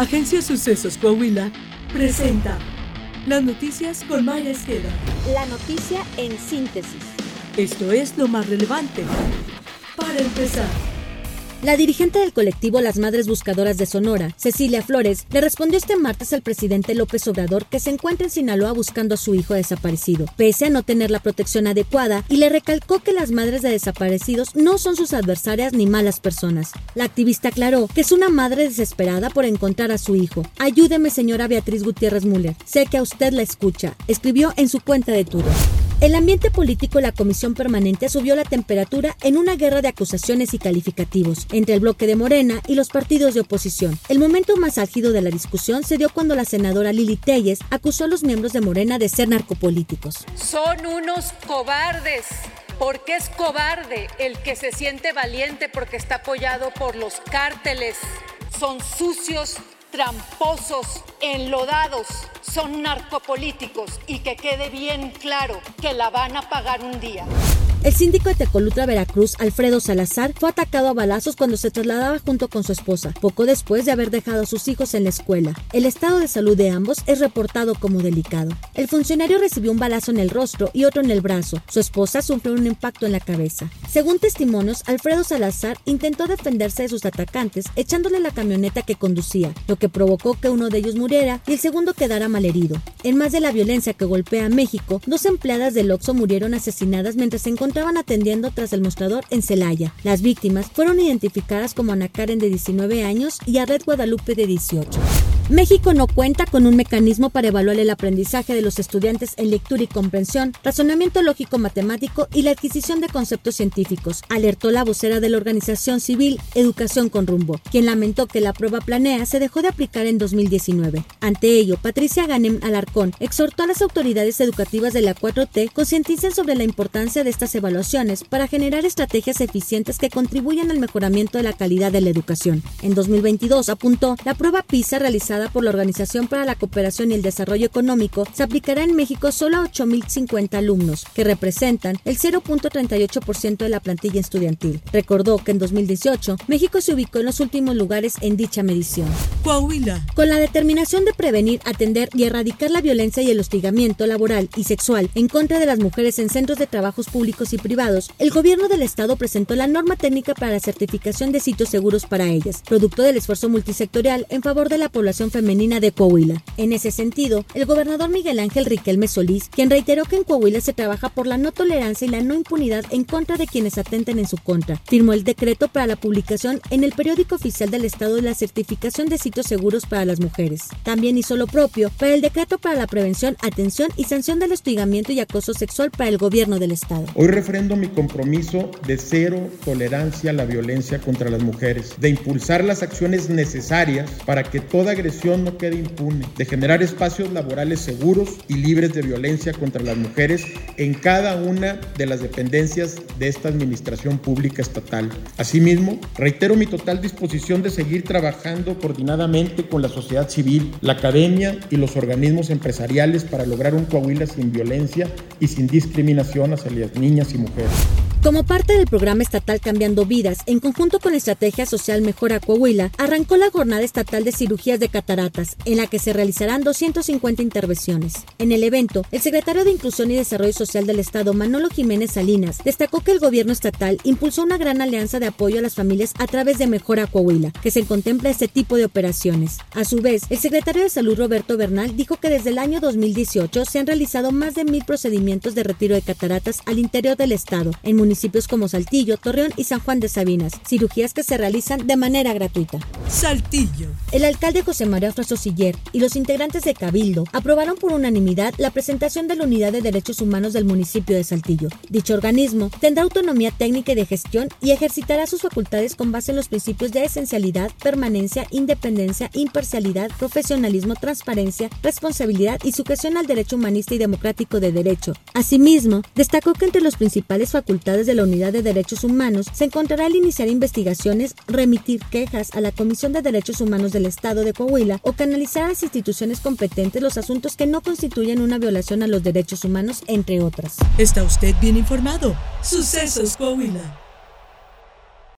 Agencia Sucesos Coahuila presenta las noticias con Maya Esqueda. La noticia en síntesis. Esto es lo más relevante. Para empezar. La dirigente del colectivo Las Madres Buscadoras de Sonora, Cecilia Flores, le respondió este martes al presidente López Obrador que se encuentra en Sinaloa buscando a su hijo desaparecido, pese a no tener la protección adecuada, y le recalcó que las madres de desaparecidos no son sus adversarias ni malas personas. La activista aclaró que es una madre desesperada por encontrar a su hijo. Ayúdeme, señora Beatriz Gutiérrez Müller. Sé que a usted la escucha, escribió en su cuenta de Twitter. El ambiente político de la Comisión Permanente subió la temperatura en una guerra de acusaciones y calificativos entre el bloque de Morena y los partidos de oposición. El momento más álgido de la discusión se dio cuando la senadora Lili Telles acusó a los miembros de Morena de ser narcopolíticos. Son unos cobardes. porque es cobarde el que se siente valiente porque está apoyado por los cárteles? Son sucios, tramposos, enlodados, son narcopolíticos y que quede bien claro que la van a pagar un día. El síndico de Tecolutra, Veracruz, Alfredo Salazar, fue atacado a balazos cuando se trasladaba junto con su esposa, poco después de haber dejado a sus hijos en la escuela. El estado de salud de ambos es reportado como delicado. El funcionario recibió un balazo en el rostro y otro en el brazo. Su esposa sufrió un impacto en la cabeza. Según testimonios, Alfredo Salazar intentó defenderse de sus atacantes echándole la camioneta que conducía, lo que provocó que uno de ellos muriera y el segundo quedara malherido. En más de la violencia que golpea a México, dos empleadas del Oxxo murieron asesinadas mientras se encontraban atendiendo tras el mostrador en Celaya. Las víctimas fueron identificadas como Ana Karen de 19 años y a Red Guadalupe de 18. México no cuenta con un mecanismo para evaluar el aprendizaje de los estudiantes en lectura y comprensión, razonamiento lógico matemático y la adquisición de conceptos científicos, alertó la vocera de la organización civil Educación con Rumbo, quien lamentó que la prueba planea se dejó de aplicar en 2019. Ante ello, Patricia Ganem Alarcón exhortó a las autoridades educativas de la 4T concienticen sobre la importancia de estas evaluaciones para generar estrategias eficientes que contribuyan al mejoramiento de la calidad de la educación. En 2022, apuntó, la prueba PISA realizada por la Organización para la Cooperación y el Desarrollo Económico se aplicará en México solo a 8.050 alumnos, que representan el 0.38% de la plantilla estudiantil. Recordó que en 2018 México se ubicó en los últimos lugares en dicha medición. Coahuila. Con la determinación de prevenir, atender y erradicar la violencia y el hostigamiento laboral y sexual en contra de las mujeres en centros de trabajos públicos y privados, el gobierno del estado presentó la norma técnica para la certificación de sitios seguros para ellas, producto del esfuerzo multisectorial en favor de la población femenina de Coahuila. En ese sentido, el gobernador Miguel Ángel Riquelme Solís, quien reiteró que en Coahuila se trabaja por la no tolerancia y la no impunidad en contra de quienes atenten en su contra, firmó el decreto para la publicación en el periódico oficial del Estado de la certificación de sitios seguros para las mujeres. También hizo lo propio para el decreto para la prevención, atención y sanción del hostigamiento y acoso sexual para el gobierno del Estado. Hoy refrendo mi compromiso de cero tolerancia a la violencia contra las mujeres, de impulsar las acciones necesarias para que toda agresión no quede impune, de generar espacios laborales seguros y libres de violencia contra las mujeres en cada una de las dependencias de esta administración pública estatal. Asimismo, reitero mi total disposición de seguir trabajando coordinadamente con la sociedad civil, la academia y los organismos empresariales para lograr un Coahuila sin violencia y sin discriminación hacia las niñas y mujeres. Como parte del programa estatal Cambiando Vidas, en conjunto con la Estrategia Social Mejora Coahuila, arrancó la jornada estatal de cirugías de cataratas, en la que se realizarán 250 intervenciones. En el evento, el secretario de Inclusión y Desarrollo Social del Estado, Manolo Jiménez Salinas, destacó que el gobierno estatal impulsó una gran alianza de apoyo a las familias a través de Mejora Coahuila, que se contempla este tipo de operaciones. A su vez, el secretario de Salud Roberto Bernal dijo que desde el año 2018 se han realizado más de mil procedimientos de retiro de cataratas al interior del Estado, en municipios como Saltillo, Torreón y San Juan de Sabinas, cirugías que se realizan de manera gratuita. Saltillo. El alcalde José María Frasosiller y los integrantes de Cabildo aprobaron por unanimidad la presentación de la Unidad de Derechos Humanos del municipio de Saltillo. Dicho organismo tendrá autonomía técnica y de gestión y ejercitará sus facultades con base en los principios de esencialidad, permanencia, independencia, imparcialidad, profesionalismo, transparencia, responsabilidad y sujeción al derecho humanista y democrático de derecho. Asimismo, destacó que entre las principales facultades de la Unidad de Derechos Humanos se encontrará el iniciar investigaciones, remitir quejas a la Comisión de Derechos Humanos del Estado de Coahuila o canalizar a las instituciones competentes los asuntos que no constituyen una violación a los derechos humanos, entre otras. Está usted bien informado. Sucesos Coahuila.